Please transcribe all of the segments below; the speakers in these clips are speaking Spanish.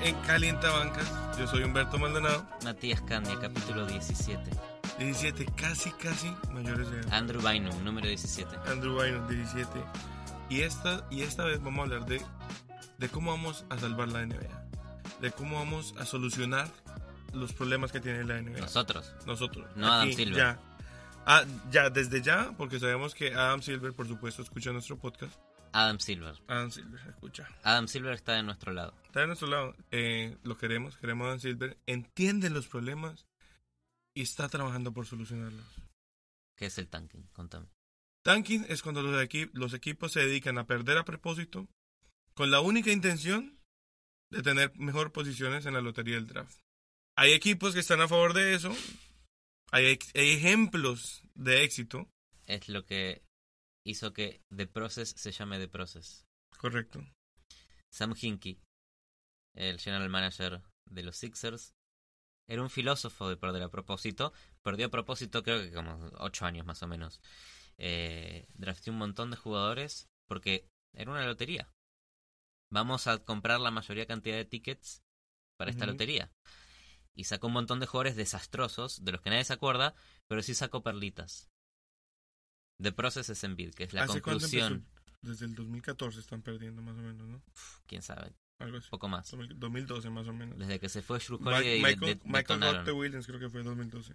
en Calienta Bancas. Yo soy Humberto Maldonado. Matías Candia, capítulo 17. 17, casi, casi mayores de edad. Andrew Bynum, número 17. Andrew Bynum, 17. Y esta, y esta vez vamos a hablar de, de cómo vamos a salvar la NBA. De cómo vamos a solucionar los problemas que tiene la NBA. Nosotros. Nosotros. No Adam Silver. Ya. Ah, ya, desde ya, porque sabemos que Adam Silver, por supuesto, escucha nuestro podcast. Adam Silver. Adam Silver, escucha. Adam Silver está de nuestro lado. Está de nuestro lado. Eh, lo queremos, queremos a Adam Silver. Entiende los problemas y está trabajando por solucionarlos. ¿Qué es el tanking? Contame. Tanking es cuando los, equi- los equipos se dedican a perder a propósito con la única intención de tener mejor posiciones en la lotería del draft. Hay equipos que están a favor de eso. Hay, hay ejemplos de éxito. Es lo que hizo que The Process se llame The Process. Correcto. Sam Hinkie, el general manager de los Sixers, era un filósofo de perder a propósito. Perdió a propósito creo que como ocho años más o menos. Eh, drafteó un montón de jugadores porque era una lotería. Vamos a comprar la mayoría cantidad de tickets para esta lotería. Y sacó un montón de jugadores desastrosos, de los que nadie se acuerda, pero sí sacó perlitas. The Process es Embiid, que es la conclusión. Desde el 2014 están perdiendo más o menos, ¿no? Quién sabe, Algo así. poco más. 2012 más o menos. Desde que se fue Holiday, de- Michael, de- Michael Williams creo que fue 2012.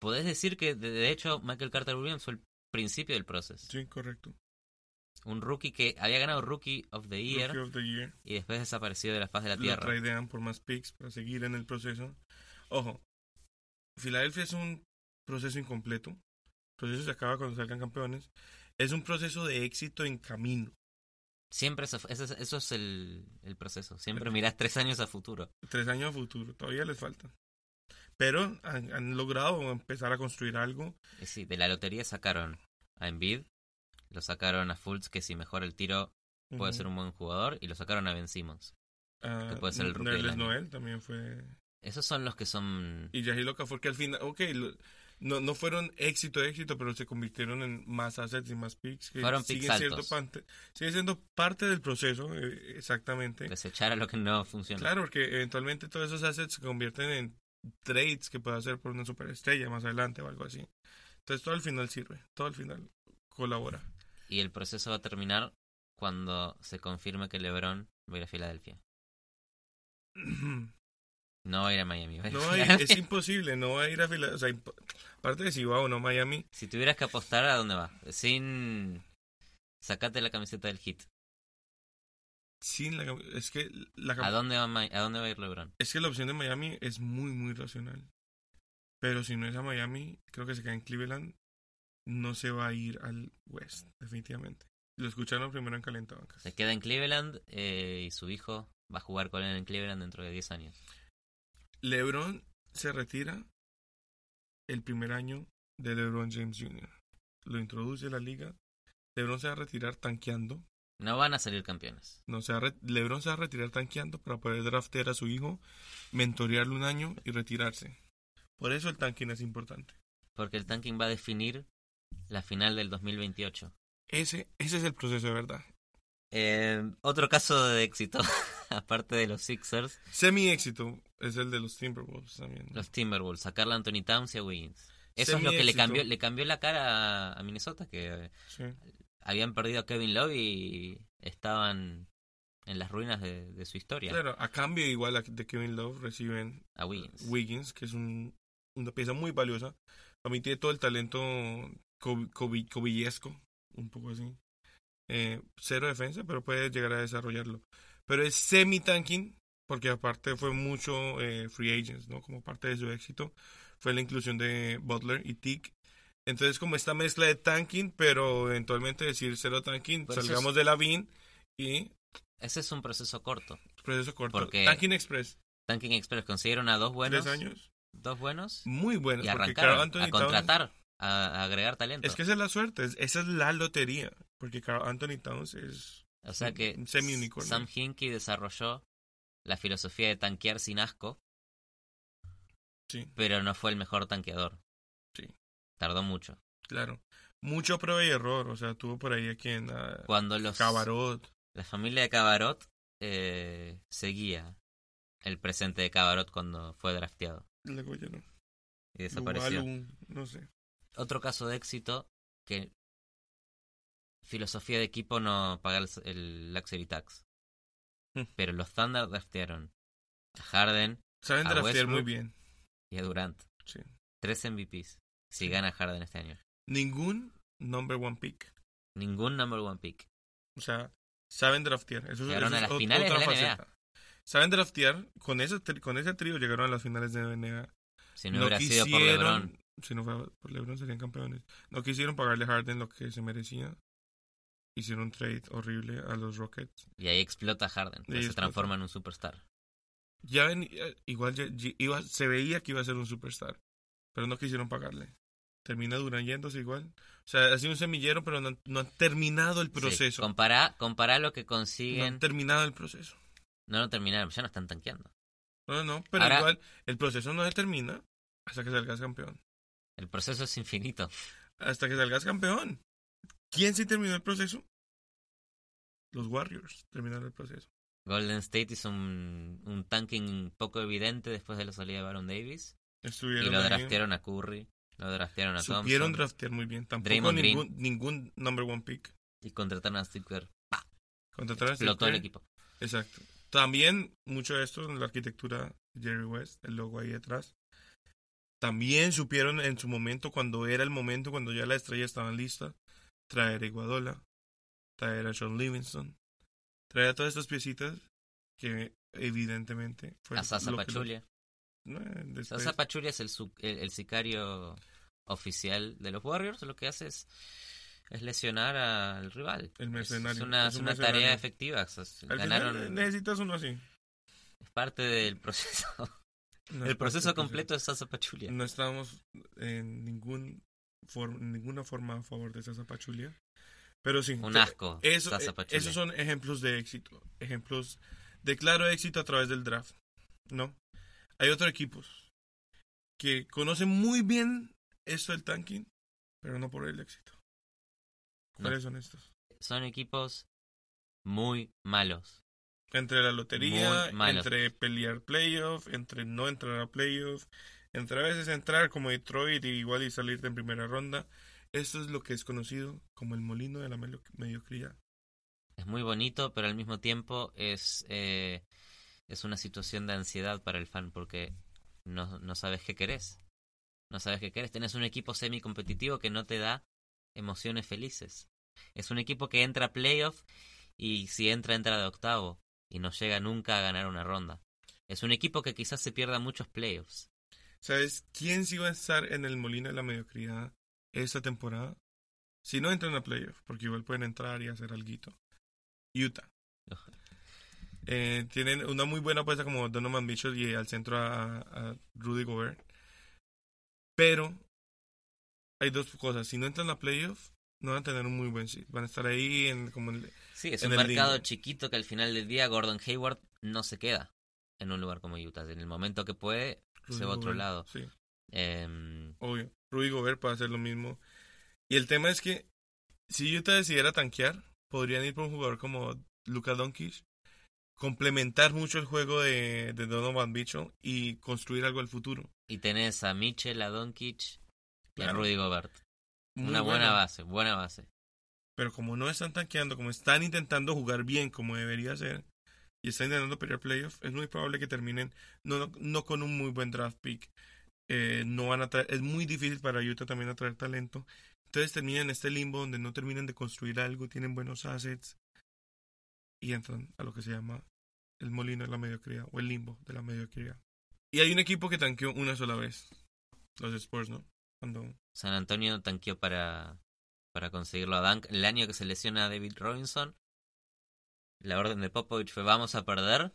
Podés decir que, de, de hecho, Michael Carter Williams fue el principio del proceso. Sí, correcto. Un rookie que había ganado Rookie of the Year of the Year. y después desapareció de la faz de la Lo tierra. traidean por más picks para seguir en el proceso. Ojo, Filadelfia es un proceso incompleto. El proceso se acaba cuando salgan campeones. Es un proceso de éxito en camino. Siempre eso, eso, es- eso es el, el proceso. Siempre mirás tres años a futuro. Tres años a futuro, todavía les falta. Pero han, han logrado empezar a construir algo. Sí, de la lotería sacaron a Embiid, lo sacaron a Fultz, que si mejora el tiro puede ser un buen jugador, y lo sacaron a Ben Simmons. Ah, que puede ser el rookie año. Noel también fue. Esos son los que son... Y Yahil Okafor que al final, ok, lo- no, no fueron éxito, éxito, pero se convirtieron en más assets y más picks. Que Fueron picks siendo parte, sigue siendo parte del proceso, eh, exactamente. Desechar a lo que no funciona. Claro, porque eventualmente todos esos assets se convierten en trades que puede hacer por una superestrella más adelante o algo así. Entonces todo al final sirve, todo al final colabora. Y el proceso va a terminar cuando se confirme que LeBron va a ir a Filadelfia. No va a ir a Miami. a ir No es imposible, no va a ir a Filadelfia. O sea, aparte de si va o no a Miami, Si tuvieras que apostar, ¿a dónde va? Sin... Sacate la camiseta del hit. sin la es que la ¿A dónde va, Mi- ¿A dónde va a ir LeBron? es que la opción de Miami es muy muy racional. Pero si no es a Miami, creo que se queda en Cleveland, no se va a ir al West, definitivamente. Lo escucharon primero en Calentabancas. Se queda en Cleveland eh, y su hijo va a jugar con él en Cleveland dentro de 10 años. LeBron se retira el primer año de LeBron James Jr. Lo introduce a la liga. LeBron se va a retirar tanqueando. No van a salir campeones. No, se va LeBron se va a retirar tanqueando para poder draftear a su hijo, mentorearlo un año y retirarse. Por eso el tanking es importante. Porque el tanking va a definir la final del 2028. Ese, ese es el proceso de verdad. Eh, otro caso de éxito, aparte de los Sixers, Semi éxito es el de los Timberwolves también. los Timberwolves, sacarle a Anthony Towns y a Wiggins. Eso es lo que le Semi-éxito. cambió, le cambió la cara a- a Minnesota, que eh, Sí. habían perdido a Kevin Love y estaban en las ruinas de, de su historia. Claro, a cambio igual a- de Kevin Love reciben A Wiggins. Wiggins, que es un- una pieza muy valiosa. Para mí tiene todo el talento cobillesco, un poco así. Eh, cero defensa, pero puede llegar a desarrollarlo. Pero es semi-tanking, porque aparte fue mucho eh, free agents, ¿no? Como parte de su éxito fue la inclusión de Butler y Tick. Entonces, como esta mezcla de tanking, pero eventualmente decir cero tanking, Pero salgamos es- de la VIN y Ese es un proceso corto. proceso corto. Porque- Tanking Express, Tanking Express consiguieron a dos buenos. tres años, Dos buenos. muy buenos. Y porque arrancaron a contratar, a, a agregar talento. Es que esa es la suerte, es- esa es la lotería. Porque Carl Anthony Towns es O sea que Un semi-unicornio. Sam Hinkie desarrolló la filosofía de tanquear sin asco, Sí, pero no fue el mejor tanqueador. Sí. Tardó mucho. claro. Mucho prueba y error, o sea, tuvo por ahí a quien... A Cuando los Cabarot. la familia de Cabarot eh, seguía el presente de Cabarot cuando fue drafteado ya no. y desapareció. No sé. Otro caso de éxito que filosofía de equipo no pagar el, luxury tax. Hmm. Pero los Thunder draftearon a Harden Saben A draftear muy bien. y a Durant. Sí. Tres MVPs. Si Sí. gana Harden este año. Ningún number one pick. Ningún number one pick. O sea, saben draftear. Eso, Llegaron eso a las finales otra de la NBA. Saben draftear. Con ese, con ese trío llegaron a las finales de la NBA. Si no, hubiera sido por LeBron. Si no fuera por LeBron serían campeones. No quisieron pagarle a Harden lo que se merecía. Hicieron un trade horrible a los Rockets. Y ahí explota Harden. Y pues se explota. transforma en un superstar. Ya ven, igual ya- ya iba, se veía que iba a ser un superstar. Pero no quisieron pagarle. Termina Durant yéndose igual. O sea, ha sido un semillero, pero no, han- no han terminado el Sí, proceso. Compará, compará lo que no consiguen. han terminado el proceso. No lo terminaron, ya no están tanqueando. No, no, pero Ahora- igual el proceso no se termina hasta que salgas campeón. El proceso es infinito. Hasta que salgas campeón. ¿Quién sí terminó el proceso? Los Warriors terminaron el proceso. Golden State hizo un, un tanking poco evidente después de la salida de Baron Davis. Estuvieron Y lo draftearon a Curry, lo draftearon a Supieron Thompson draftear muy bien. Tampoco Draymond Green. ningún, ningún number one pick. y contrataron a Steve Kerr. Contrataron a Steve Explotó el Kerr. equipo. Exacto. También mucho de esto en la arquitectura de Jerry West, el logo ahí detrás. También supieron en su momento, cuando era el momento, cuando ya las estrellas estaban listas, traer a Iguadola, traer a Sean Livingston, traer a todas estas piecitas que evidentemente fue A Sasa lo que- Pachulia. Eh, después- Sasa Pachulia es el, el, el sicario oficial de los Warriors. Lo que hace es, es lesionar al rival. El mercenario, Es una, es una tarea efectiva. o sea, Al ganaron. necesitas uno así. Es parte del proceso. No el proceso completo es Sasa Pachulia. No estamos en ningún en ninguna forma a favor de Sasa Pachulia. Pero sí. Un asco. Eso, eh, esos son ejemplos de éxito. Ejemplos de claro éxito a través del draft. ¿No? Hay otros equipos que conocen muy bien esto del tanking, pero no por el éxito. ¿Cuáles son estos? Son equipos muy malos. Entre la lotería, entre pelear playoff, entre no entrar a playoff, entre a veces entrar como Detroit y igual y salirte en primera ronda. Esto es lo que es conocido como el molino de la mediocridad. Es muy bonito, pero al mismo tiempo es, eh, es una situación de ansiedad para el fan porque no, no sabes qué querés. No sabes qué querés. Tenés un equipo semi-competitivo que no te da emociones felices. Es un equipo que entra a playoff y si entra, entra de octavo y no llega nunca a ganar una ronda. Es un equipo que quizás se pierda muchos playoffs. ¿Sabes quién sí va a estar en el molino de la mediocridad esta temporada? Si no entran a playoff, porque igual pueden entrar y hacer algo. Utah. Eh, tienen una muy buena apuesta como Donovan Mitchell y al centro a, a Rudy Gobert. Pero hay dos cosas. Si no entran a playoff, no van a tener un muy buen seed. Van a estar ahí en, como en- Sí, es En un el mercado chiquito que al final del día Gordon Hayward no se queda en un lugar como Utah. En el momento que puede, Rudy se va a otro Gobert. lado. Sí, Em, obvio. Rudy Gobert puede hacer lo mismo. Y el tema es que si Utah decidiera tanquear, podrían ir por un jugador como Luka Doncic, complementar mucho el juego de, de Donovan Mitchell y construir algo al futuro. y tenés a Mitchell, a Doncic y a. Rudy Gobert. Muy Una buena bueno. base, buena base. Pero como no están tanqueando, como están intentando jugar bien como debería ser, y están intentando pelear playoff, es muy probable que terminen no, no, no con un muy buen draft pick. Eh, no van a traer- es muy difícil para Utah también atraer talento. Entonces terminan en este limbo donde no terminan de construir algo, tienen buenos assets y entran a lo que se llama el molino de la mediocridad o el limbo de la mediocridad. Y hay un equipo que tanqueó una sola vez, los Spurs, ¿no? Cuando San Antonio tanqueó para, para conseguirlo a Dunk. El año que se lesiona a David Robinson, la orden de Popovich fue vamos a perder.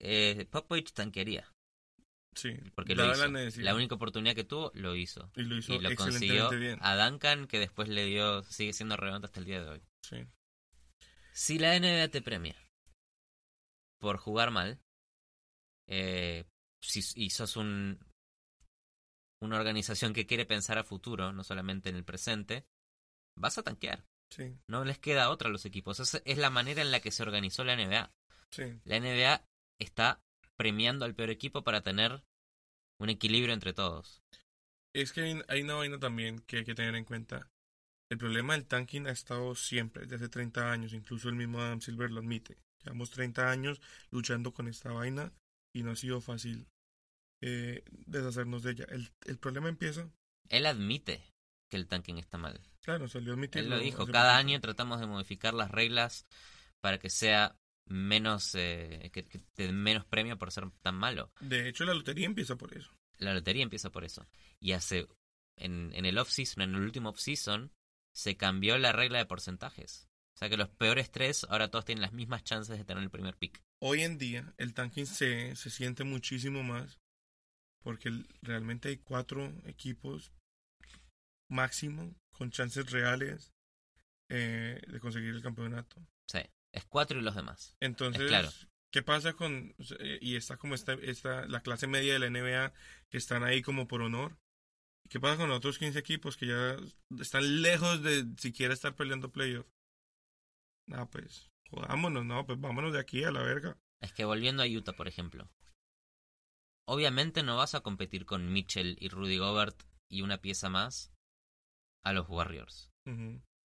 Eh, Popovich tanquearía, sí, porque lo dada hizo. la. La única oportunidad que tuvo, lo hizo. y lo hizo Y lo consiguió bien. a Duncan, que después le dio, sigue siendo relevante hasta el día de hoy. Sí. Si la NBA te premia por jugar mal, eh, si, y sos un, una organización que quiere pensar a futuro, no solamente en el presente, vas a tanquear. Sí, No les queda otra a los equipos. Esa es la manera en la que se organizó la NBA. sí. La NBA está premiando al peor equipo para tener un equilibrio entre todos. Es que hay, hay una vaina también que hay que tener en cuenta. El problema del tanking ha estado siempre, desde hace 30 años. Incluso el mismo Adam Silver lo admite. Llevamos 30 años luchando con esta vaina y no ha sido fácil eh, deshacernos de ella. El, el problema empieza, Él admite que el tanking está mal. claro, salió a admitirlo. Él lo dijo, cada año tratamos de modificar las reglas para que sea menos eh, que, que te menos premio por ser tan malo. De hecho, la lotería empieza por eso. La lotería empieza por eso. Y hace en, en el off-season, en el último off-season, se cambió la regla de porcentajes. O sea que los peores tres ahora todos tienen las mismas chances de tener el primer pick. Hoy en día, el tanking se, se siente muchísimo más porque realmente hay cuatro equipos máximo con chances reales eh, de conseguir el campeonato. Sí, es cuatro y los demás. Entonces, Es claro. ¿qué pasa con eh, y está como esta, esta la clase media de la NBA que están ahí como por honor? ¿Qué pasa con los otros 15 equipos que ya están lejos de siquiera estar peleando playoff? Ah, pues, jodámonos, no, pues vámonos de aquí a la verga. Es que volviendo a Utah, por ejemplo. Obviamente no vas a competir con Mitchell y Rudy Gobert y una pieza más a los Warriors.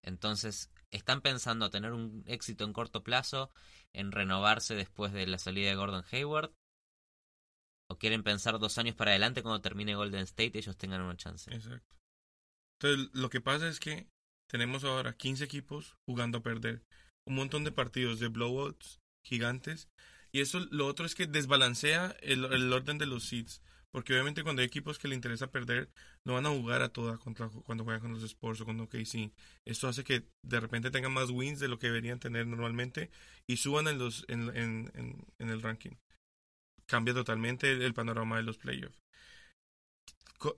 Entonces, ¿están pensando tener un éxito en corto plazo, en renovarse después de la salida de Gordon Hayward? ¿O quieren pensar dos años para adelante cuando termine Golden State y ellos tengan una chance? Exacto. Entonces, lo que pasa es que tenemos ahora 15 equipos jugando a perder. Un montón de partidos de blowouts gigantes. Y eso, lo otro es que desbalancea el, el orden de los seeds. Porque obviamente cuando hay equipos que le interesa perder, no van a jugar a toda contra, cuando juegan con los Sports o con OKC. Esto hace que de repente tengan más wins de lo que deberían tener normalmente y suban en, los, en, en, en, en el ranking. Cambia totalmente el, el panorama de los playoffs.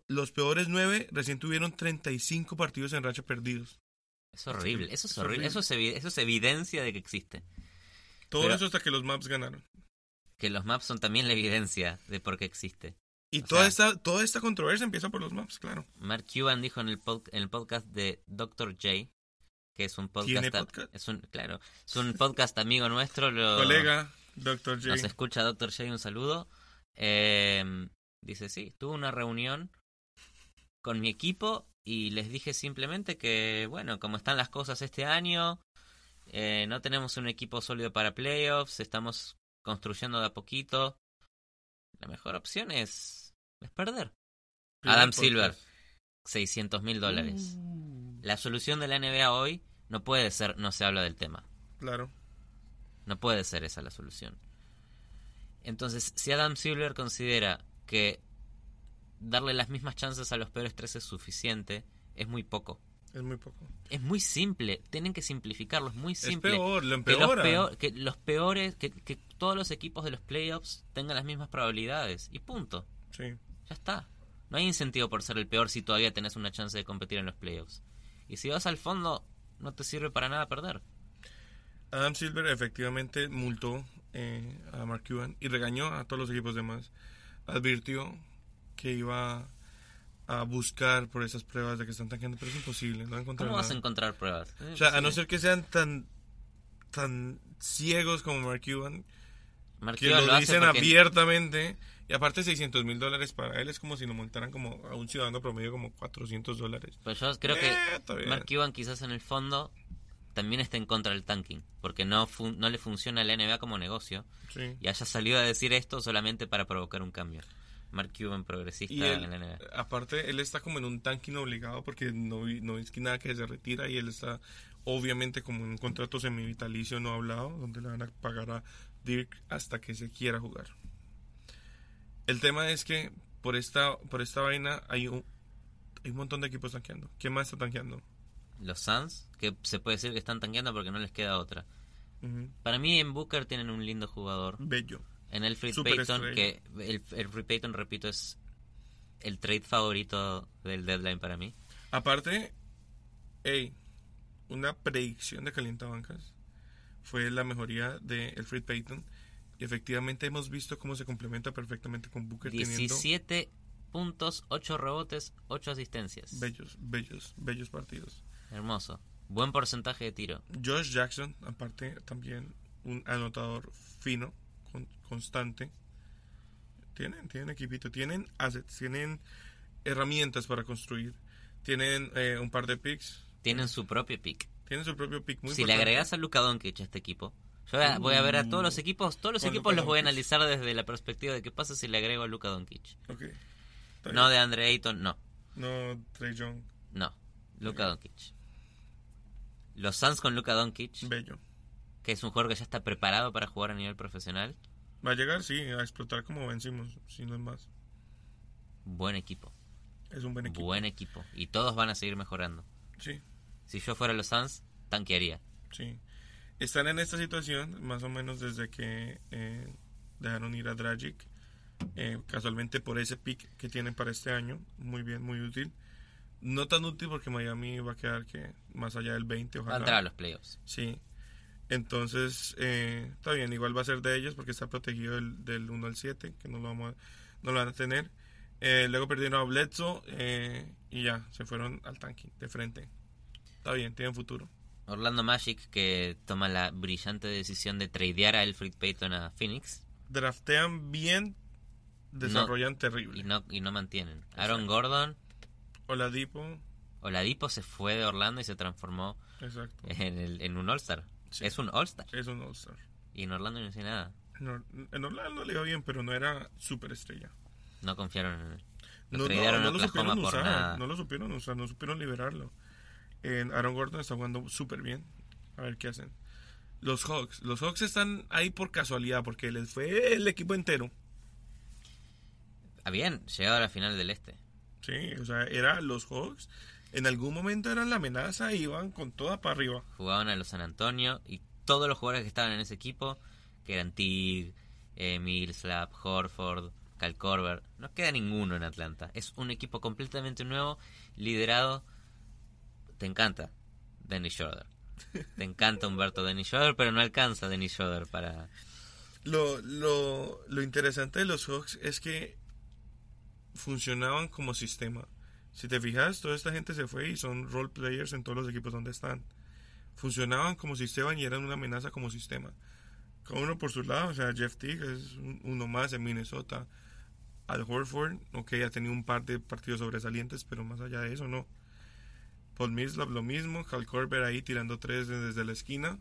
Los peores nueve recién tuvieron 35 partidos en racha perdidos. Es horrible, eso es Es horrible, horrible. Eso, es eso es evidencia de que existe. Todo Pero- eso hasta que los Maps ganaron. Que los maps son también la evidencia de por qué existe. Y O toda, sea- esta, toda esta controversia empieza por los Maps, claro. Mark Cuban dijo en el, en el podcast de Dr. J, que es un podcast, ¿Tiene podcast? es un claro, es un podcast amigo nuestro, lo, Colega, Dr. J. nos escucha Dr. J, un saludo. Eh, dice, sí, tuve una reunión con mi equipo y les dije simplemente que, bueno, como están las cosas este año, eh, no tenemos un equipo sólido para playoffs, estamos construyendo de a poquito. La mejor opción es, es perder. Primer Adam podcast. Silver, 600 mil dólares. Uh, La solución de la NBA hoy no puede ser no se habla del tema. claro. No puede ser esa la solución. Entonces, si Adam Silver considera que darle las mismas chances a los peores tres es suficiente, es muy poco. Es muy poco. Es muy simple. Tienen que simplificarlo. Es muy Es simple. peor, lo que, los empeora. peor- que los peores, que, que todos los equipos de los playoffs tengan las mismas probabilidades. Y punto. Sí. Ya está. No hay incentivo por ser el peor si todavía tenés una chance de competir en los playoffs. Y si vas al fondo, no te sirve para nada perder. Adam Silver efectivamente multó eh, a Mark Cuban y regañó a todos los equipos demás. Advirtió que iba a buscar por esas pruebas de que están tanqueando, pero es imposible, no encontrar ¿Cómo vas a encontrar pruebas? Eh, O sea, a sí. no ser que sean tan tan ciegos como Mark Cuban, Mark que Cuban lo, dicen porque- abiertamente, y aparte 600 mil dólares para él es como si lo multaran como a un ciudadano promedio como 400 dólares. Pues yo creo que Eh. Mark Cuban quizás en el fondo también está en contra del tanking, porque no, fun- no le funciona a la NBA como negocio Sí. y haya salido a decir esto solamente para provocar un cambio. Mark Cuban progresista Y él, en la NBA. aparte, él está como en un tanking obligado porque no, no es que nada que se retira y él está obviamente como en un contrato semivitalicio no hablado donde le van a pagar a Dirk hasta que se quiera jugar. El tema es que por esta, por esta vaina hay un, hay un montón de equipos tanqueando. ¿Quién más está tanqueando? Los Suns, que se puede decir que están tanqueando porque no les queda otra. Para mí en Booker tienen un lindo jugador. Bello. En Elfrid Superestrella. Payton, que el Elfrid Payton, repito, es el trade favorito del deadline para mí. Aparte, hey, una predicción de calientabancas. fue la mejoría de Elfrid Payton. Y efectivamente hemos visto cómo se complementa perfectamente con Booker teniendo 17 puntos, 8 rebotes, 8 asistencias. bellos, bellos, bellos partidos. Hermoso. Buen porcentaje de tiro. Josh Jackson, aparte, también un anotador fino, constante. Tienen, tienen equipito, tienen assets, tienen herramientas para construir. Tienen eh, un par de picks, Tienen su propio pick. tienen su propio pick muy si le agregas a Luka Doncic a este equipo, yo voy a, voy a ver a todos los equipos, todos los equipos Luka los voy a analizar desde la perspectiva de qué pasa si le agrego a Luka Doncic. No de Andre Ayton, no, No, Trey Young, no. Luka Ok. Doncic. Los Suns con Luka Doncic, bello. que es un jugador que ya está preparado para jugar a nivel profesional, Va a llegar, sí, a explotar como vencimos, si no es más. buen equipo, Es un buen equipo. buen equipo. Y todos van a seguir mejorando. Sí, Si yo fuera los Suns, tanquearía. sí. Están en esta situación más o menos desde que eh, dejaron ir a Dragic. eh, casualmente por ese pick que tienen para este año. Muy bien, muy útil. No tan útil porque Miami va a quedar que más allá del 20, Va a ojalá. entrar a los playoffs. Sí. Entonces, eh, está bien, igual va a ser de ellos porque está protegido del, del 1 al 7, que no lo, vamos a- no lo van a tener. Eh, luego perdieron a Bledsoe eh, y ya, se fueron al tanque, de frente. Está bien, tienen futuro. Orlando Magic que toma la brillante decisión de tradear a Elfrid Payton a Phoenix Draftean bien, desarrollan terrible. y no, y no mantienen. Aaron Gordon, Oladipo, Oladipo se fue de Orlando y se transformó exacto. en, el, en un All-Star. Sí. Es un All-Star. Es un All-Star. Y en Orlando no hice nada. En Or- en Orlando le iba bien, pero no era superestrella. No confiaron en él. Lo No, no, no lo supieron usar, nada. no lo supieron usar, no supieron liberarlo. En Aaron Gordon está jugando súper bien. A ver qué hacen. Los Hawks, los Hawks están ahí por casualidad porque les fue el equipo entero. Habían llegado a la final del Este. Sí, o sea, era los Hawks. En algún momento eran la amenaza y iban con toda para arriba. Jugaban a los San Antonio y todos los jugadores que estaban en ese equipo, que eran Tig, eh, Horford, Cal Korver, no queda ninguno en Atlanta. Es un equipo completamente nuevo, liderado. Te encanta Dennis Schroeder. Te encanta Humberto Dennis Schroeder, pero no alcanza Dennis Schroeder para... Lo, lo, lo interesante de los Hawks es que funcionaban como sistema. Si te fijas, toda esta gente se fue y son role players en todos los equipos donde están. Funcionaban como sistema y eran una amenaza como sistema. Cada uno por su lado, o sea, Jeff Teague es un- uno más en Minnesota. Al Horford, ok, ha tenido un par de partidos sobresalientes, pero más allá de eso, no. Paul Millsap lo mismo, Cal Korver ahí tirando tres desde la esquina.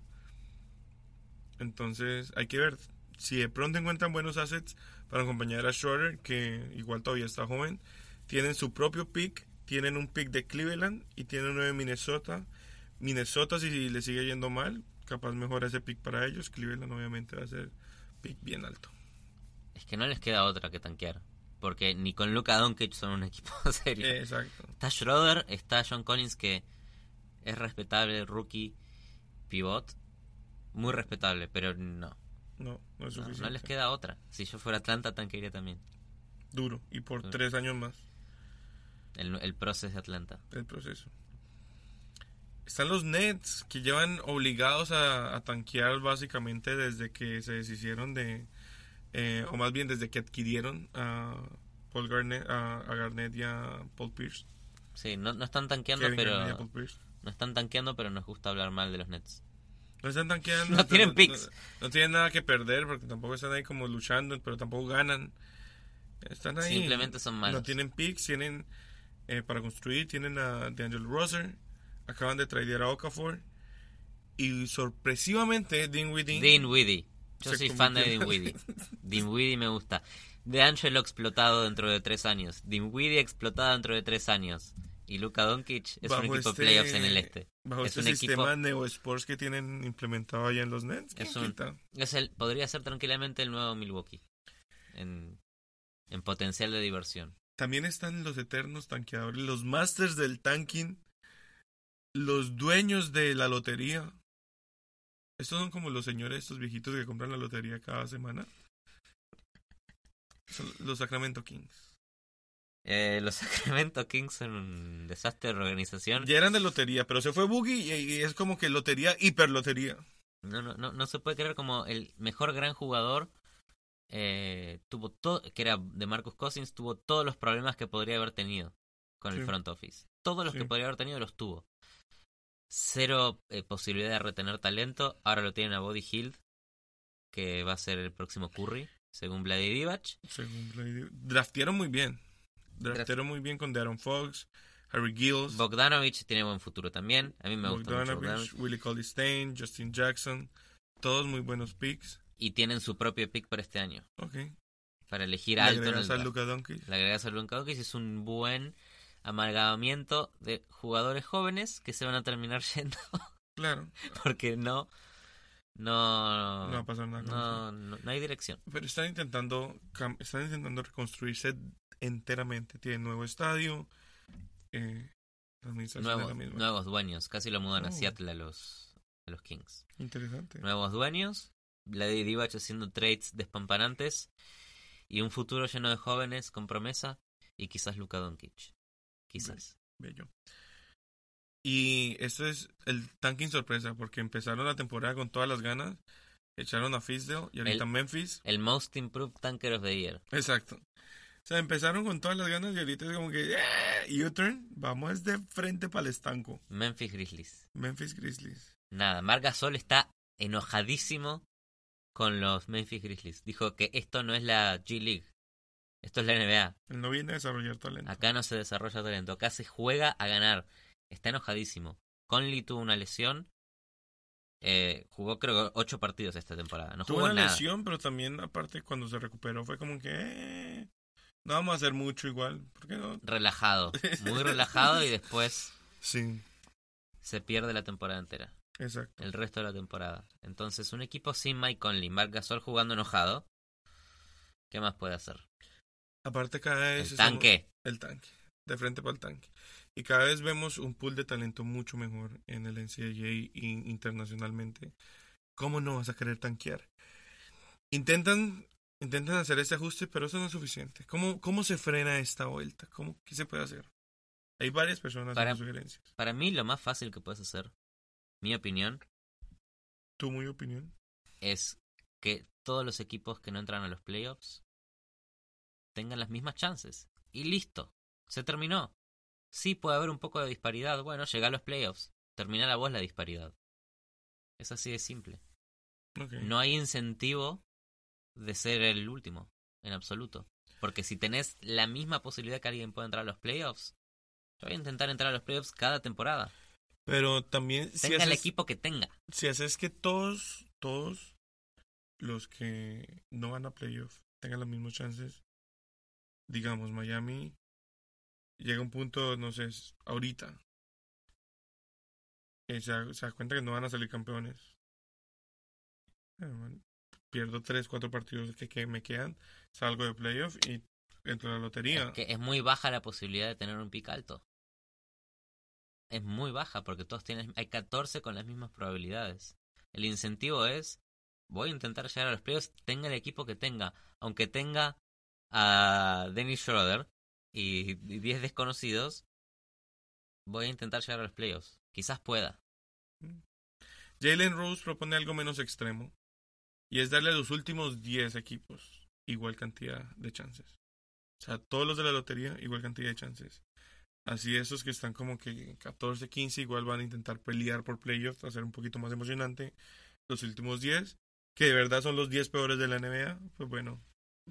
Entonces hay que ver si de pronto encuentran buenos assets para acompañar a Schroeder, que igual todavía está joven. Tienen su propio pick, tienen un pick de Cleveland y tienen uno de Minnesota. Minnesota, si le sigue yendo mal, capaz mejora ese pick para ellos. Cleveland, obviamente, va a ser pick bien alto. Es que no les queda otra que tanquear. Porque ni con Luka Doncic son un equipo serio. Exacto. Está Schroeder, está John Collins que es respetable, rookie, pivot. Muy respetable, pero no. No, no es No, suficiente. no les queda otra. Si yo fuera Atlanta, tanquearía también. Duro. Y por Duro. tres años más El, el proceso de Atlanta. el proceso. Están los Nets que llevan obligados a, a tanquear básicamente desde que se deshicieron de, eh, o más bien desde que adquirieron a Paul Garnett, a, a Garnett y a Paul Pierce. Sí, no, no están tanqueando, Kevin pero no están tanqueando, pero nos gusta hablar mal de los Nets. No están tanqueando. No tienen picks. No, no tienen nada que perder porque tampoco están ahí como luchando, pero tampoco ganan. Están ahí. Simplemente son malos. No tienen picks, tienen eh, para construir, tienen a D'Angelo Russell, acaban de tradear a Okafor y sorpresivamente Dinwiddie Dean Weedy. Yo soy fan de. Dean Weedy me gusta. De Angelo explotado dentro de tres años. Dean Weedy explotado dentro de tres años. Y Luka Doncic es un equipo de este- playoffs en el este. bajo es este un sistema equipo- Neo Sports que tienen implementado allá en los Nets. ¿quién Es un-? Es el, podría ser tranquilamente el nuevo Milwaukee. En, en potencial de diversión. También están los eternos tanqueadores, los masters del tanking, los dueños de la lotería. Estos son como los señores, estos viejitos que compran la lotería cada semana. Son los Sacramento Kings. Eh, los Sacramento Kings son un desastre de organización. Ya eran de lotería, pero se fue Boogie y, y es como que lotería, hiperlotería. No, no, no, no se puede creer como el mejor gran jugador eh, tuvo todo, que era de Marcus Cousins, tuvo todos los problemas que podría haber tenido con el front office. Todos los Sí. que podría haber tenido los tuvo. Cero eh, posibilidad de retener talento. Ahora lo tienen a Body Hill, que va a ser el próximo Curry, según Vladi Divac. Según Blade- Draftearon muy bien. Draftearon muy bien con Darren Fox, Harry Gills, Bogdanovich tiene buen futuro también. A mí me gusta mucho Bogdanovich. Willie Stein, Justin Jackson. Todos muy buenos picks. Y tienen su propio pick para este año. Ok. Para elegir Le alto en el agregas a draft. Luka Doncic. Le agregas a Luka Doncic es un buen amalgamamiento de jugadores jóvenes que se van a terminar yendo Claro. porque no no No va a pasar nada no, no, no hay dirección. Pero están intentando, están intentando reconstruirse enteramente. Tienen nuevo estadio. Eh, Nuevos, nuevos dueños, casi lo mudan a Oh. Seattle a los a los Kings. Interesante. Nuevos dueños, Vladi Divac haciendo trades despampanantes y un futuro lleno de jóvenes con promesa y quizás Luka Doncic. Quizás. Bello. Y esto es el tanking sorpresa, porque empezaron la temporada con todas las ganas. Echaron a Fisdale y ahorita El- Memphis. El most improved tanker of the year. Exacto. O sea, empezaron con todas las ganas y ahorita es como que. ¡eh! U-turn. Vamos de frente para el estanco. Memphis Grizzlies. Memphis Grizzlies. Nada, Marc Gasol está enojadísimo con los Memphis Grizzlies. Dijo que esto no es la G League. Esto es la NBA. Él no viene a desarrollar talento. Acá no se desarrolla talento. Acá se juega a ganar. Está enojadísimo. Conley tuvo una lesión. Eh, jugó creo que ocho partidos esta temporada. No Tuvo jugó una nada. lesión, pero también, aparte, cuando se recuperó, fue como que. eh, no vamos a hacer mucho igual. ¿Por qué no? Relajado. Muy relajado y después Sí, se pierde la temporada entera. Exacto. El resto de la temporada. Entonces, un equipo sin Mike Conley, Marc Gasol jugando enojado. ¿Qué más puede hacer? Aparte, cada vez. El tanque. El tanque. De frente para el tanque. Y cada vez vemos un pool de talento mucho mejor en el NCAA y internacionalmente. ¿Cómo no vas a querer tanquear? Intentan, intentan hacer ese ajuste, pero eso no es suficiente. ¿Cómo, cómo se frena esta vuelta? ¿Cómo, ¿Qué se puede hacer? Hay varias personas Para- dando sugerencias. Para mí, lo más fácil que puedes hacer, mi opinión, ¿Tu muy opinión? es que todos los equipos que no entran a los playoffs tengan las mismas chances. Y listo. Se terminó. Sí puede haber un poco de disparidad. Bueno, llega a los playoffs. Termina la voz la disparidad. Es así de simple. No hay incentivo de ser el último, en absoluto. Porque si tenés la misma posibilidad que alguien pueda entrar a los playoffs, yo voy a intentar entrar a los playoffs cada temporada. Pero también, si Tenga el haces, equipo que tenga. si haces que todos, todos los que no van a playoff tengan las mismas chances, digamos, Miami llega a un punto, no sé, ahorita, y se, da- se da cuenta que no van a salir campeones. Eh, pierdo tres, cuatro partidos que, que me quedan, salgo de playoff y entro a la lotería. Es que es muy baja la posibilidad de tener un pick alto. Es muy baja porque todos tienen, hay 14 con las mismas probabilidades. El incentivo es, voy a intentar llegar a los playoffs, tenga el equipo que tenga, aunque tenga a Dennis Schroeder y y 10 desconocidos, voy a intentar llegar a los playoffs. Quizás pueda. Jalen Rose propone algo menos extremo y es darle a los últimos 10 equipos igual cantidad de chances. O sea, todos los de la lotería igual cantidad de chances. Así esos que están como que 14, 15 igual van a intentar pelear por playoffs, hacer un poquito más emocionante. Los últimos 10, que de verdad son los 10 peores de la NBA, pues bueno,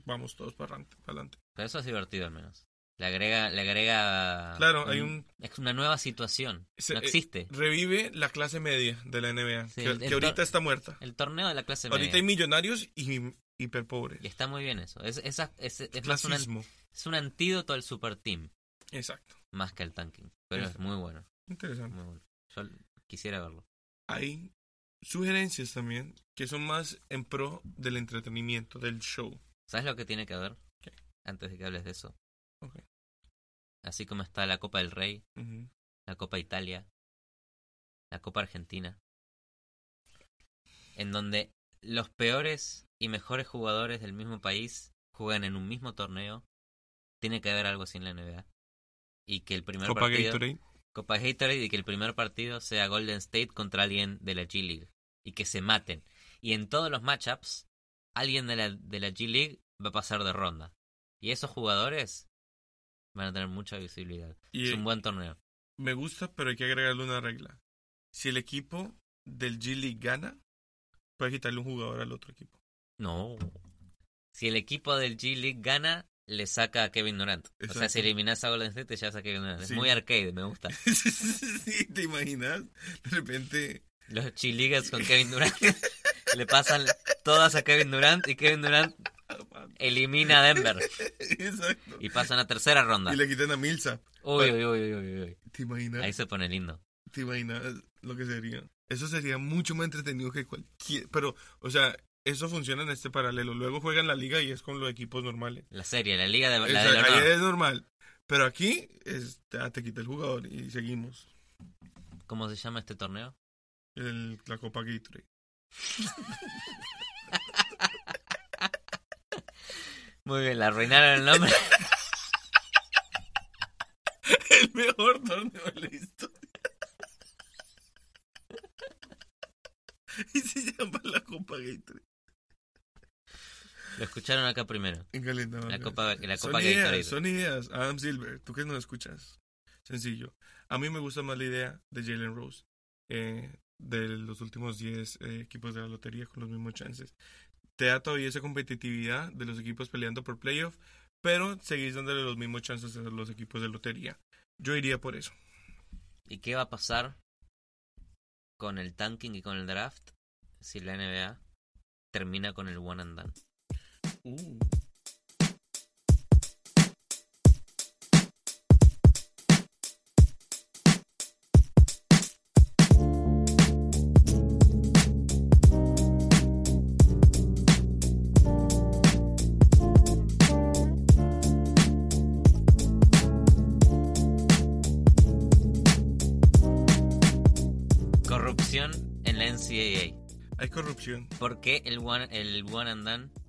vamos todos para adelante. Pero eso es divertido al menos. Le agrega, le agrega. Claro, hay un- Es una nueva situación. Se- no eh, existe. Revive la clase media de la NBA, Sí, que, el- que ahorita está muerta. El torneo de la clase Ahorita media. hay millonarios y hiper pobres. Y está muy bien eso. Es, esa- es, es más un, es un antídoto al super team, Exacto. más que al tanking. Pero es muy bueno, Interesante. muy bueno. Yo quisiera verlo. Hay sugerencias también que son más en pro del entretenimiento, del show. ¿Sabes lo que tiene que ver? ¿Qué? Antes de que hables de eso. Así como está la Copa del Rey, la Copa Italia, la Copa Argentina, en donde los peores y mejores jugadores del mismo país juegan en un mismo torneo, tiene que haber algo así en la NBA. Y que el primer Copa partido, Gatorade. Copa Gatorade y que el primer partido sea Golden State contra alguien de la G League. y que se maten. Y en todos los matchups, alguien de la, de la G League va a pasar de ronda. Y esos jugadores van a tener mucha visibilidad. Y, es un buen torneo. Me gusta, pero hay que agregarle una regla. Si el equipo del G League gana, puede quitarle un jugador al otro equipo. No. Si el equipo del G League gana, le saca a Kevin Durant. O sea, si eliminas a Golden State, te llevas a Kevin Durant. Sí. Es muy arcade, me gusta. sí, ¿te imaginas? De repente... Los G-Leaguers con Kevin Durant le pasan todas a Kevin Durant y Kevin Durant elimina a Denver Exacto. y pasan a tercera ronda. Y le quitan a Milsa. Uy, uy, uy, uy, uy. ¿Te imaginas? Ahí se pone lindo. ¿Te imaginas lo que sería? Eso sería mucho más entretenido que cualquier... Pero, o sea, eso funciona en este paralelo. Luego juegan la liga y es con los equipos normales. La serie, la liga de la sea, del ahí honor. es normal. Pero aquí es, te quita el jugador y seguimos. ¿Cómo se llama este torneo? El, la Copa Gatorade. Muy bien, le arruinaron el nombre. El mejor torneo de la historia. y se llama la Copa Gatorade. Lo escucharon acá primero. En calentador. La Copa, la Son Copa ideas, Gatorade. son ideas. Adam Silver, tú que no escuchas. Sencillo. A mí me gusta más la idea de Jalen Rose. eh, de los últimos 10 eh, equipos de la lotería con los mismos chances. Te da todavía esa competitividad de los equipos peleando por playoff, pero seguís dándole los mismos chances a los equipos de lotería. Yo iría por eso. ¿Y qué va a pasar con el tanking y con el draft si la NBA termina con el one and done? Uh. Corrupción en la NCAA. Hay corrupción. ¿Por qué el one, el one and done,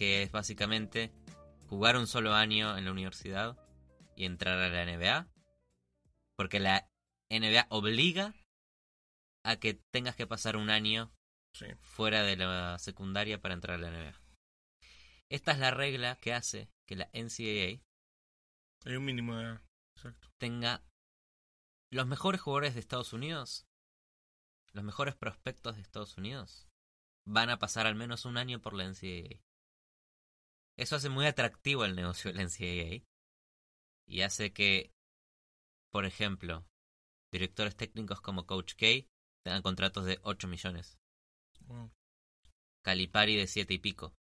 que es básicamente jugar un solo año en la universidad y entrar a la NBA? Porque la NBA obliga a que tengas que pasar un año Sí. fuera de la secundaria para entrar a la NBA. Esta es la regla que hace que la NCAA Hay un mínimo de. Exacto. tenga los mejores jugadores de Estados Unidos, los mejores prospectos de Estados Unidos, van a pasar al menos un año por la NCAA. Eso hace muy atractivo el negocio de la NCAA y hace que, por ejemplo, directores técnicos como Coach K tengan contratos de 8 millones, Wow. Calipari de 7 y pico,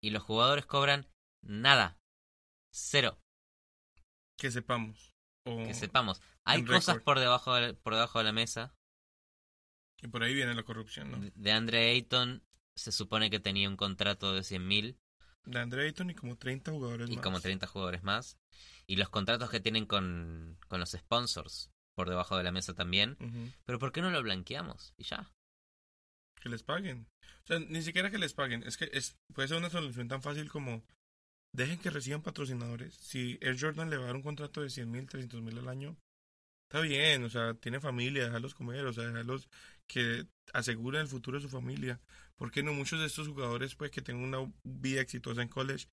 y los jugadores cobran nada, cero. Que sepamos. O- que sepamos. Hay cosas por debajo de, por debajo de la mesa. Y por ahí viene la corrupción, ¿no? De- De Andre Ayton se supone que tenía un contrato de 100 mil De Andre Ayton y como 30 jugadores y más. como 30 jugadores más. Y los contratos que tienen con, con los sponsors por debajo de la mesa también. Pero ¿por qué no lo blanqueamos? Y ya. Que les paguen. O sea, ni siquiera que les paguen. Es que es, puede ser una solución tan fácil como dejen que reciban patrocinadores. Si Air Jordan le va a dar un contrato de 100 mil, 300 mil al año, está bien. O sea, tiene familia, déjalos comer. O sea, déjalos que aseguren el futuro de su familia. Porque no muchos de estos jugadores, pues, que tengan una vida exitosa en college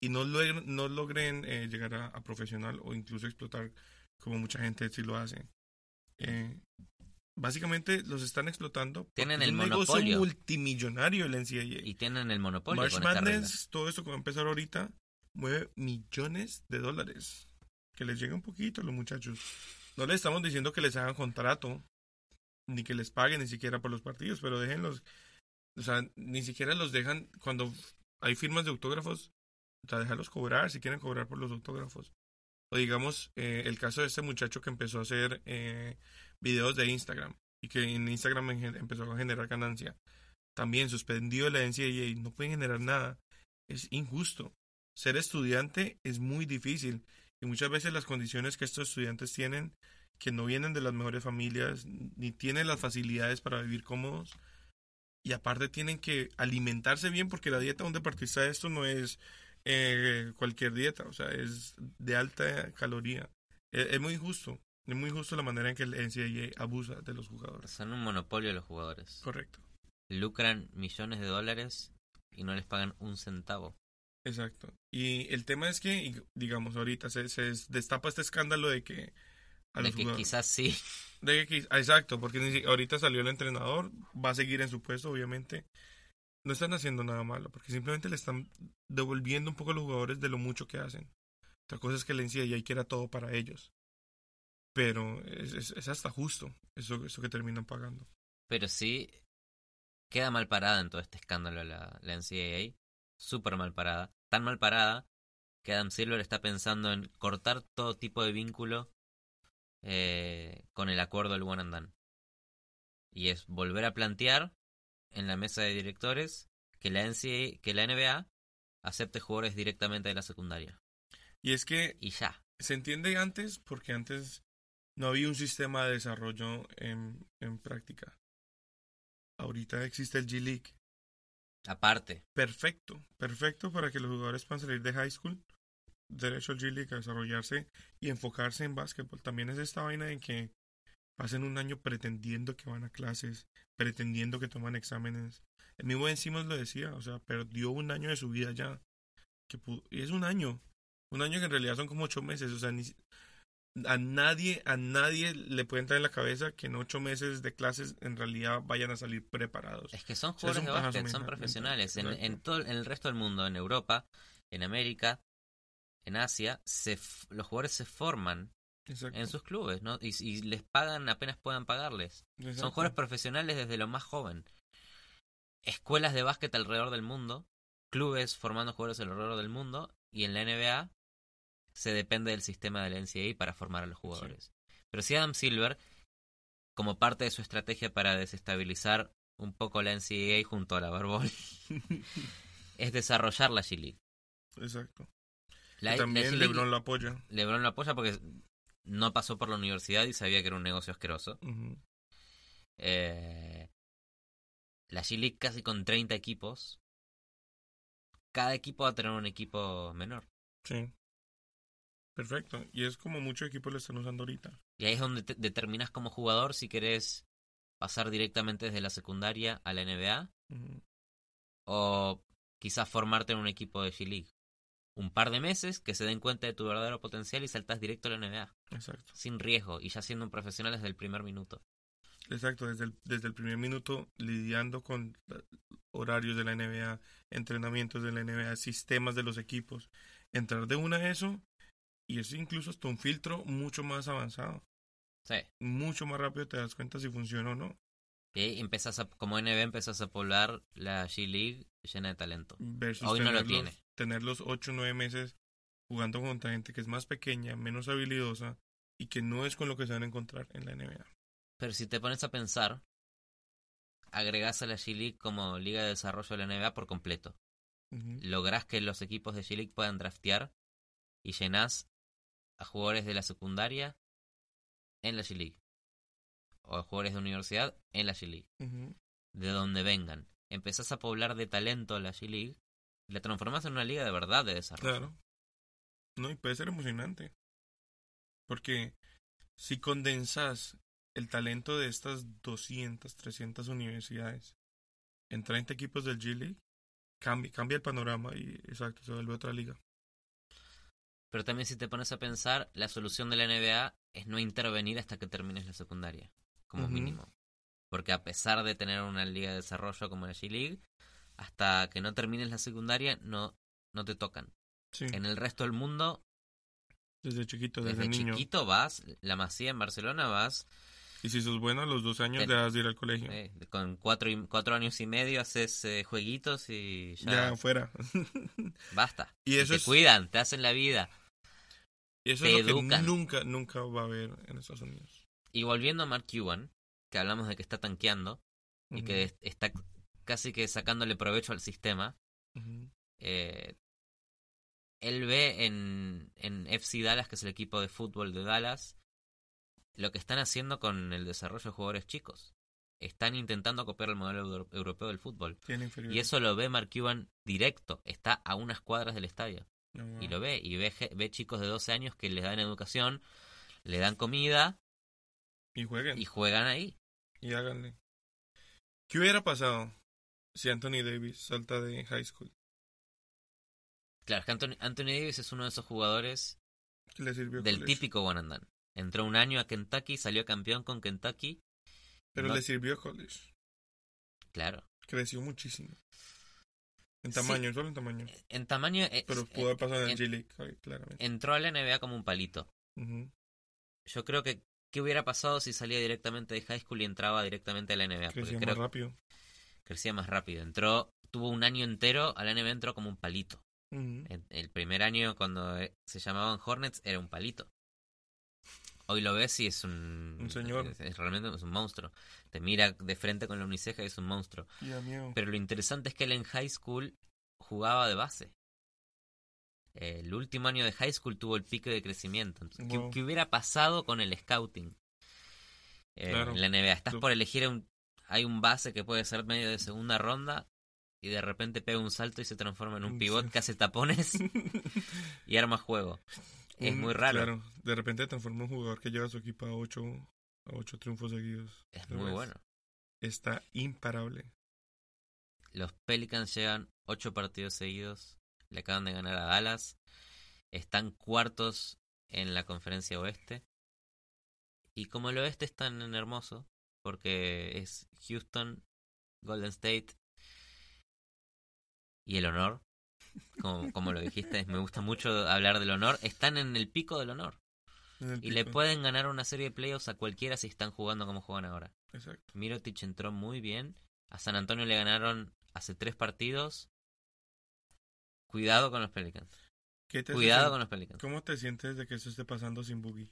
y no logren, no logren eh, llegar a, a profesional o incluso explotar como mucha gente sí lo hace. Eh, básicamente los están explotando. Tienen el un negocio monopolio. multimillonario el NCAA. Y tienen el monopolio March con. Madness, todo esto que va a empezar ahorita, mueve millones de dólares. Que les llegue un poquito a los muchachos. No les estamos diciendo que les hagan contrato, ni que les paguen ni siquiera por los partidos, pero déjenlos. O sea, ni siquiera los dejan cuando hay firmas de autógrafos. O sea, déjalos cobrar si quieren cobrar por los autógrafos. O digamos, eh, el caso de este muchacho que empezó a hacer eh, videos de Instagram y que en Instagram empezó a generar ganancia. También suspendido de la NCAA, no pueden generar nada. Es injusto. Ser estudiante es muy difícil y muchas veces las condiciones que estos estudiantes tienen, que no vienen de las mejores familias, ni tienen las facilidades para vivir cómodos, y aparte tienen que alimentarse bien porque la dieta de un deportista de esto no es eh, cualquier dieta, o sea, es de alta caloría. Es, es muy injusto, Es muy justo la manera en que el NCAA abusa de los jugadores. Son un monopolio los jugadores. Correcto. Lucran millones de dólares y no les pagan un centavo. Exacto. Y el tema es que, digamos, ahorita se, se destapa este escándalo de que... a De los que jugadores- quizás sí. De que, exacto, porque ahorita salió el entrenador, va a seguir en su puesto, obviamente. No están haciendo nada malo, porque simplemente le están devolviendo un poco a los jugadores de lo mucho que hacen. Otra cosa es que la NCAA quiera todo para ellos. Pero es, es- es hasta justo eso, eso que terminan pagando. Pero sí queda mal parada en todo este escándalo la, la NCAA. Súper mal parada. Tan mal parada que Adam Silver está pensando en cortar todo tipo de vínculo eh, con el acuerdo del One and Done. Y es volver a plantear en la mesa de directores que la NCAA, que la NBA acepte jugadores directamente de la secundaria. Y es que Y ya. se entiende antes, porque antes no había un sistema de desarrollo en, en práctica. Ahorita existe el G-League. Aparte, perfecto, perfecto para que los jugadores puedan salir de high school, derecho al G League, a desarrollarse y enfocarse en básquetbol. También es esta vaina de que pasen un año pretendiendo que van a clases, pretendiendo que toman exámenes. El mismo Simmons lo decía, o sea, perdió un año de su vida ya. Que pu- y es un año, un año que en realidad son como ocho meses, o sea, ni, a nadie, a nadie le puede entrar en la cabeza que en ocho meses de clases en realidad vayan a salir preparados. Es que son jugadores de básquet, son profesionales. En, en todo en el resto del mundo, en Europa, en América, en Asia, se los jugadores se forman Exacto, en sus clubes, ¿no? Y, y les pagan apenas puedan pagarles. Son jugadores profesionales desde lo más joven. Escuelas de básquet alrededor del mundo, clubes formando jugadores alrededor del mundo, y en la NBA se depende del sistema de la NCAA para formar a los jugadores. Pero si Adam Silver, como parte de su estrategia para desestabilizar un poco la NCAA junto a la Barbol, es desarrollar la G-League. Exacto. La, y la también LeBron lo apoya. LeBron lo apoya porque no pasó por la universidad y sabía que era un negocio asqueroso. Eh, la G-League casi con 30 equipos. Cada equipo va a tener un equipo menor. Sí. Perfecto. Y es como muchos equipos lo están usando ahorita. Y ahí es donde te- determinas como jugador si querés pasar directamente desde la secundaria a la NBA o quizás formarte en un equipo de G-League. Un par de meses que se den cuenta de tu verdadero potencial y saltas directo a la NBA. Exacto. Sin riesgo y ya siendo un profesional desde el primer minuto. Exacto. Desde el, desde el primer minuto lidiando con la- horarios de la NBA, entrenamientos de la NBA, sistemas de los equipos. Entrar de una a eso y es incluso hasta un filtro mucho más avanzado. Sí. Mucho más rápido te das cuenta si funciona o no. Y empezás a, como NBA empezás a poblar la G-League llena de talento. Versus Hoy no lo tenerlos- tiene. Tener los 8 o 9 meses jugando contra gente que es más pequeña, menos habilidosa y que no es con lo que se van a encontrar en la NBA. Pero si te pones a pensar, agregás a la G-League como liga de desarrollo de la NBA por completo. Ujú. Lográs que los equipos de G-League puedan draftear y llenás a jugadores de la secundaria en la G-League. O jugadores de universidad en la G-League. De donde vengan. Empezás a poblar de talento la G-League y la transformás en una liga de verdad de desarrollo. Claro. No, y puede ser emocionante. Porque si condensas el talento de estas 200, 300 universidades en 30 equipos del G-League, cambia, cambia el panorama y exacto, se vuelve otra liga. Pero también si te pones a pensar, la solución de la NBA es no intervenir hasta que termines la secundaria, como mínimo. Porque a pesar de tener una liga de desarrollo como la G-League, hasta que no termines la secundaria no, no te tocan. Sí, En el resto del mundo, desde chiquito, desde, desde niño. chiquito vas, la Masía en Barcelona vas, Y si sos bueno, a los 12 años Ten- dejas de ir al colegio. eh, con cuatro, y- cuatro años y medio haces eh, jueguitos y ya, ya afuera. basta. y eso te es, cuidan, te hacen la vida. y eso te es lo que nunca, nunca va a haber en Estados Unidos. Y volviendo a Mark Cuban, que hablamos de que está tanqueando, y que es- está casi que sacándole provecho al sistema. Eh, él ve en, en FC Dallas, que es el equipo de fútbol de Dallas, lo que están haciendo con el desarrollo de jugadores chicos. Están intentando copiar el modelo euro- europeo del fútbol. Y eso lo ve Mark Cuban directo. Está a unas cuadras del estadio. No, Y lo ve. Y ve, ve chicos de 12 años que les dan educación, le dan comida Y jueguen. y juegan ahí. Y háganle. ¿Qué hubiera pasado si Anthony Davis salta de high school? Claro, que Anthony, Anthony Davis es uno de esos jugadores ¿Qué le sirvió del college? típico one and done. Entró un año a Kentucky, salió campeón con Kentucky. Pero no- le sirvió college. Claro. Creció muchísimo. En Sí. tamaño, solo en tamaño. En tamaño, eh, Pero eh, pudo haber pasado en el en- G League, ay, claramente. entró a la NBA como un palito. Yo creo que ¿qué hubiera pasado si salía directamente de high school y entraba directamente a la NBA? Porque creo más rápido. crecía más rápido. Entró, tuvo un año entero, a la NBA entró como un palito. El, el primer año cuando eh, se llamaban Hornets era un palito. Hoy lo ves y es un... Un señor. Es, es realmente es un monstruo. Te mira de frente con la uniceja y es un monstruo. Pero lo interesante es que él en high school jugaba de base. El último año de high school tuvo el pico de crecimiento. Entonces, ¿qué- Wow. ¿qué, hubiera pasado con el scouting? Eh, Claro. En la NBA. Estás por elegir un... Hay un base que puede ser medio de segunda ronda y de repente pega un salto y se transforma en un Sí. pivot que hace tapones y arma juego. Es Un- muy raro. Claro, de repente transforma un jugador que lleva a su equipo a ocho, a ocho triunfos seguidos. Es ¿Lo muy bueno. Está imparable. Los Pelicans llevan ocho partidos seguidos. Le acaban de ganar a Dallas. Están cuartos en la conferencia oeste. Y como el oeste es tan hermoso, porque es Houston, Golden State y el honor, como, como lo dijiste, me gusta mucho hablar del honor, están en el pico del honor. Y le pueden ganar una serie de playoffs a cualquiera si están jugando como juegan ahora. Exacto. Mirotic entró muy bien. A San Antonio le ganaron hace tres partidos. Cuidado con los Pelicans. ¿Qué te Cuidado con los Pelicans. ¿Cómo te sientes de que eso esté pasando sin Boogie?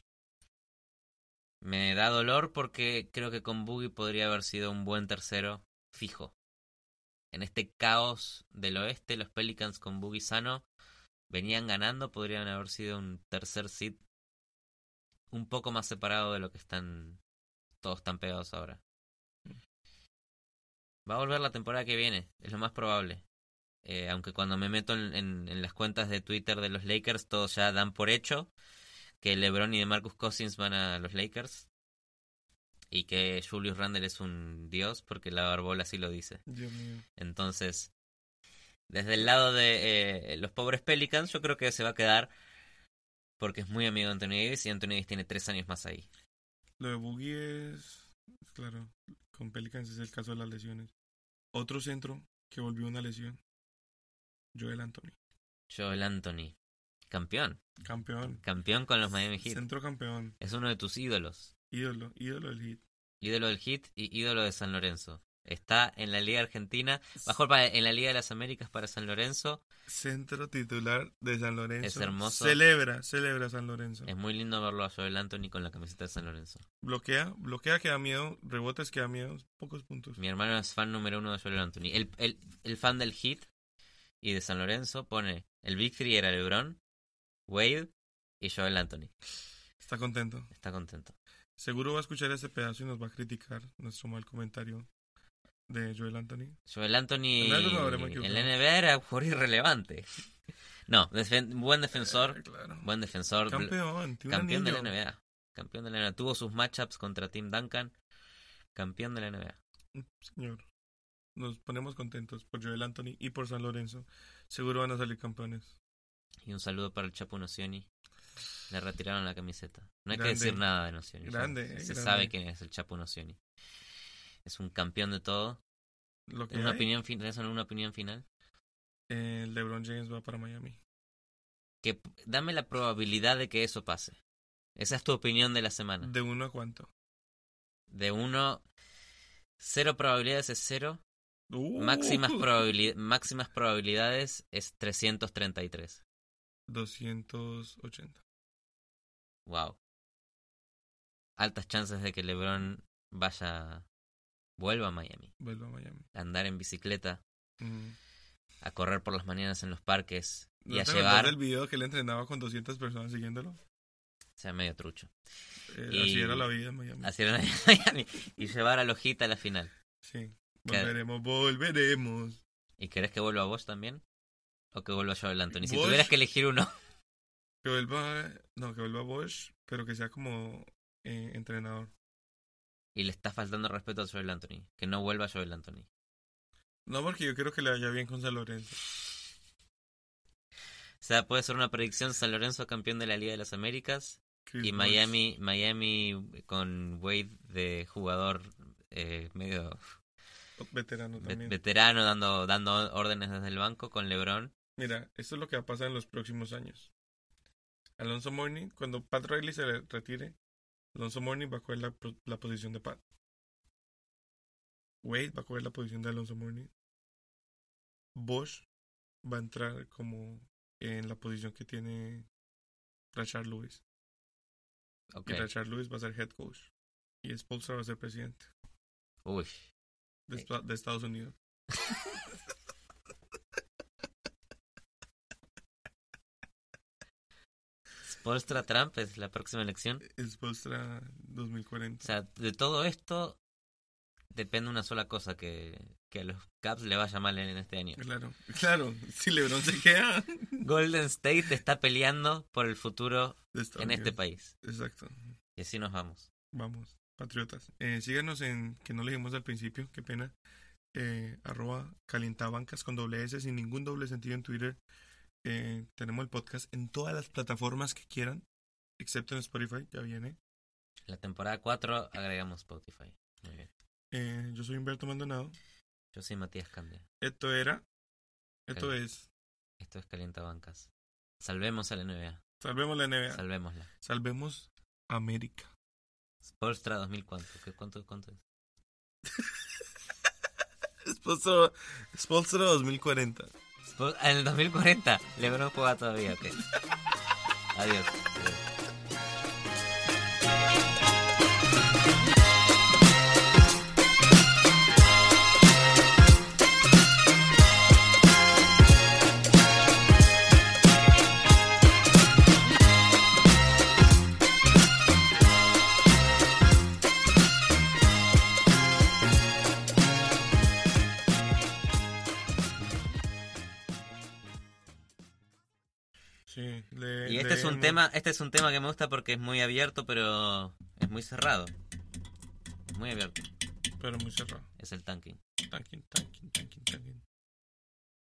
Me da dolor porque creo que con Boogie podría haber sido un buen tercero fijo. En este caos del oeste, los Pelicans con Boogie sano venían ganando, podrían haber sido un tercer seed un poco más separado de lo que están todos tan pegados ahora. Va a volver la temporada que viene, es lo más probable. Eh, aunque cuando me meto en, en- en las cuentas de Twitter de los Lakers, todos ya dan por hecho que LeBron y DeMarcus Cousins van a los Lakers. Y que Julius Randle es un dios, porque la barbola así lo dice. Dios mío. Entonces, desde el lado de eh, los pobres Pelicans, yo creo que se va a quedar porque es muy amigo de Anthony Davis y Anthony Davis tiene tres años más ahí. Lo de Boogie es, claro, con Pelicans es el caso de las lesiones. Otro centro que volvió una lesión. Joel Anthony. Joel Anthony, campeón, Campeón. campeón con los Miami Heat. Centro campeón. Es uno de tus ídolos, Ídolo. Ídolo del hit. ídolo del Heat y ídolo de San Lorenzo. Está en la Liga Argentina, bajó pa- en la Liga de las Américas para San Lorenzo. Centro titular de San Lorenzo. Es hermoso. Celebra, celebra San Lorenzo. Es muy lindo verlo a Joel Anthony con la camiseta de San Lorenzo. Bloquea, bloquea que da miedo, rebotes que da miedo, pocos puntos. Mi hermano es fan número uno de Joel Anthony. El, el, el fan del Heat y de San Lorenzo pone el Big Three era LeBron, Wade y Joel Anthony. Está contento. Está contento. Seguro va a escuchar este pedazo y nos va a criticar nuestro mal comentario de Joel Anthony. Joel Anthony En la NBA era jugador irrelevante. No, defen- buen defensor, Eh, claro. buen defensor, Campeón, campeón de la. NBA. Campeón de la NBA. Tuvo sus matchups contra Tim Duncan. Campeón de la NBA. Señor. Nos ponemos contentos por Joel Anthony y por San Lorenzo. Seguro van a salir campeones. Y un saludo para el Chapo Nocioni. Le retiraron la camiseta. No hay Grande. que decir nada de Nocioni. Grande, Se grande. sabe quién es el Chapo Nocioni. Es un campeón de todo. Lo que Una hay, opinión, ¿tenés alguna opinión final? eh, LeBron James va para Miami. Que dame la probabilidad de que eso pase. Esa es tu opinión de la semana. ¿De uno a cuánto? De uno, cero probabilidades es cero. Uh, Máximas, probabili- máximas probabilidades es 333. 280. Wow. Altas chances de que LeBron vaya, vuelva a Miami. Vuelvo a Miami. A andar en bicicleta, Mm. a correr por las mañanas en los parques y ¿No a te acordás llevar. del video que él entrenaba con 200 personas siguiéndolo? O sea, medio trucho. Eh, Y- Así era la vida en Miami. Así era en Miami. Y llevar a Lojita a la final. Sí. Volveremos, volveremos. ¿Y querés que vuelva Bosch también? ¿O que vuelva Joel Anthony? Si Bosch- tuvieras que elegir uno. Que vuelva. No, que vuelva Bosch. pero que sea como eh, entrenador. Y le está faltando respeto a Joel Anthony. Que no vuelva Joel Anthony. No, porque yo creo que le vaya bien con San Lorenzo. O sea, puede ser una predicción San Lorenzo campeón de la Liga de las Américas Chris y. Miami Miami con Wade de jugador eh, medio Veterano ve- también. veterano dando dando órdenes desde el banco con LeBron. Mira, esto es lo que va a pasar en los próximos años. Alonso Mourning, cuando Pat Riley se re- retire, Alonso Mourning va a coger la, la posición de Pat. Wade va a coger la posición de Alonso Mourning. Bosch va a entrar como en la posición que tiene Rashard Lewis. Ok. Y Rashard Lewis va a ser head coach. Y Spolstra va a ser presidente Uy. De, esta- de Estados Unidos. Spolstra Trump es la próxima elección. Spolstra O 2040. sea, de todo esto depende una sola cosa, que, que a los Caps le vaya mal en este año. Claro, claro. Si LeBron se queda Golden State está peleando por el futuro en este país. Exacto. Y así nos vamos. Vamos, patriotas. Eh, síganos en, que no le dijimos al principio, qué pena. Eh, arroba calientabancas con doble S, sin ningún doble sentido en Twitter. Eh, tenemos el podcast en todas las plataformas que quieran, excepto en Spotify, ya viene. La temporada 4 agregamos Spotify. Muy bien. Eh, yo soy Humberto Maldonado. Yo soy Matías Candia. Esto era, esto Cali- es, Esto es Calienta Bancas. Salvemos a la NBA. salvemos la NBA, Salvémosla. salvemos América. Spolstra 2000 cuánto? ¿Qué, cuánto, cuánto es? Sponsor, Sponsor 2040. Spol- En el 2040. LeBron juega todavía, ok. Adiós. Adiós. Tema, este es un tema que me gusta porque es muy abierto, pero es muy cerrado. Muy abierto. Pero muy cerrado. Es el tanking. Tanking, tanking, tanking, tanking.